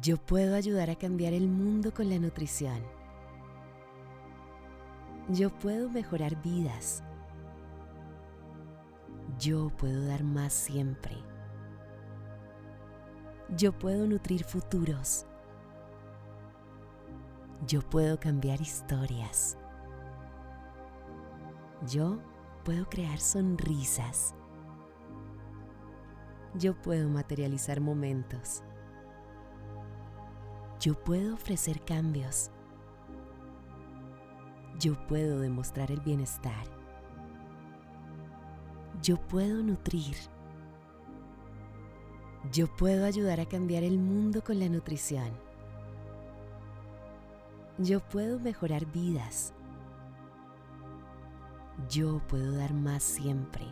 Yo puedo ayudar a cambiar el mundo con la nutrición. Yo puedo mejorar vidas. Yo puedo dar más siempre. Yo puedo nutrir futuros. Yo puedo cambiar historias. Yo puedo crear sonrisas. Yo puedo materializar momentos. Yo puedo ofrecer cambios. Yo puedo demostrar el bienestar. Yo puedo nutrir. Yo puedo ayudar a cambiar el mundo con la nutrición. Yo puedo mejorar vidas. Yo puedo dar más siempre.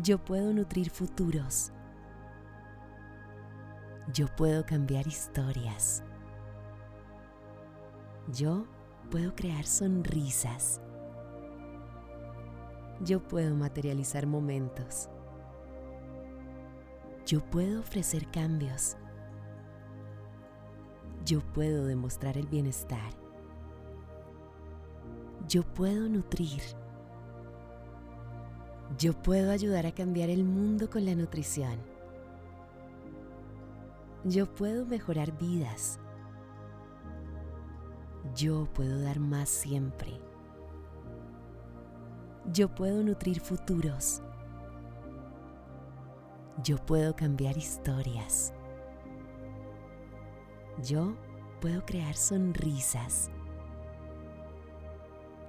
Yo puedo nutrir futuros. Yo puedo cambiar historias. Yo puedo crear sonrisas. Yo puedo materializar momentos. Yo puedo ofrecer cambios. Yo puedo demostrar el bienestar. Yo puedo nutrir. Yo puedo ayudar a cambiar el mundo con la nutrición. Yo puedo mejorar vidas. Yo puedo dar más siempre. Yo puedo nutrir futuros. Yo puedo cambiar historias. Yo puedo crear sonrisas.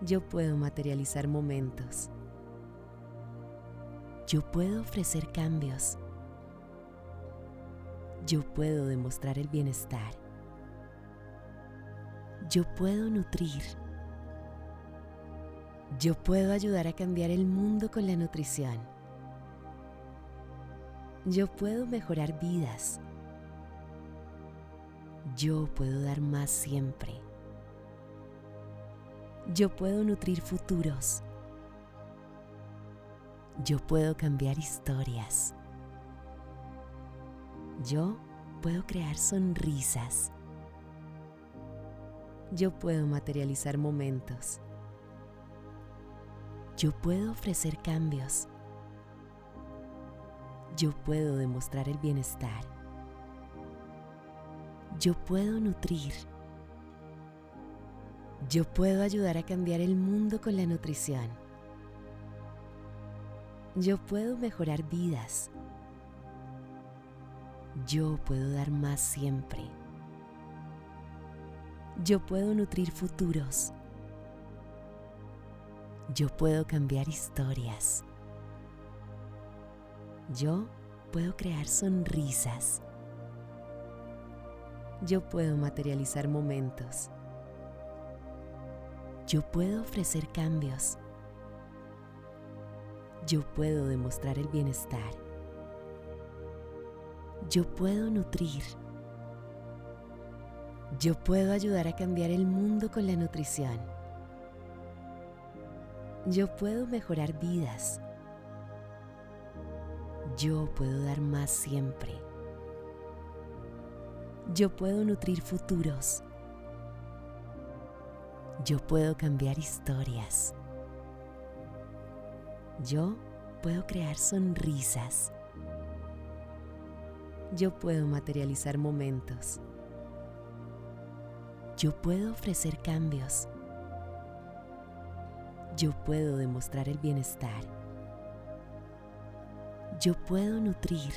Yo puedo materializar momentos. Yo puedo ofrecer cambios yo puedo demostrar el bienestar. Yo puedo nutrir. Yo puedo ayudar a cambiar el mundo con la nutrición. Yo puedo mejorar vidas. Yo puedo dar más siempre. Yo puedo nutrir futuros. Yo puedo cambiar historias. Yo puedo crear sonrisas. Yo puedo materializar momentos. Yo puedo ofrecer cambios. Yo puedo demostrar el bienestar. Yo puedo nutrir. Yo puedo ayudar a cambiar el mundo con la nutrición. Yo puedo mejorar vidas. Yo puedo dar más siempre. Yo puedo nutrir futuros. Yo puedo cambiar historias. Yo puedo crear sonrisas. Yo puedo materializar momentos. Yo puedo ofrecer cambios. Yo puedo demostrar el bienestar. Yo puedo nutrir. Yo puedo ayudar a cambiar el mundo con la nutrición. Yo puedo mejorar vidas. Yo puedo dar más siempre. Yo puedo nutrir futuros. Yo puedo cambiar historias. Yo puedo crear sonrisas. Yo puedo materializar momentos. Yo puedo ofrecer cambios. Yo puedo demostrar el bienestar. Yo puedo nutrir.